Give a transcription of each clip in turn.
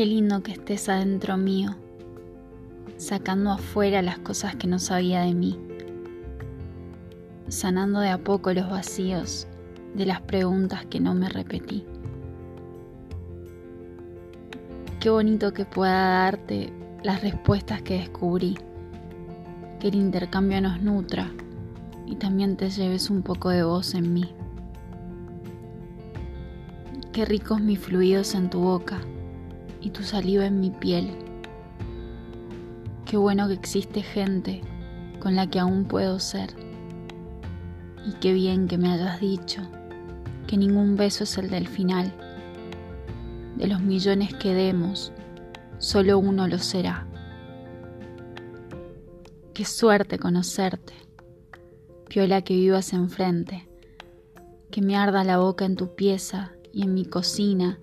Qué lindo que estés adentro mío, sacando afuera las cosas que no sabía de mí, sanando de a poco los vacíos de las preguntas que no me repetí. Qué bonito que pueda darte las respuestas que descubrí, que el intercambio nos nutra y también te lleves un poco de voz en mí. Qué ricos mis fluidos en tu boca y tu saliva en mi piel. Qué bueno que existe gente con la que aún puedo ser. Y qué bien que me hayas dicho que ningún beso es el del final. De los millones que demos, solo uno lo será. Qué suerte conocerte, piola que vivas enfrente, que me arda la boca en tu pieza y en mi cocina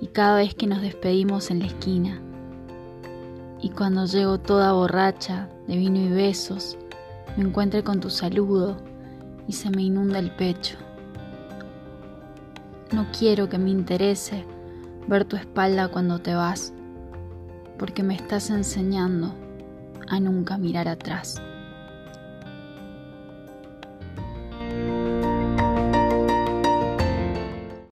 y cada vez que nos despedimos en la esquina. Y cuando llego toda borracha de vino y besos, me encuentre con tu saludo y se me inunda el pecho. No quiero que me interese ver tu espalda cuando te vas, porque me estás enseñando a nunca mirar atrás.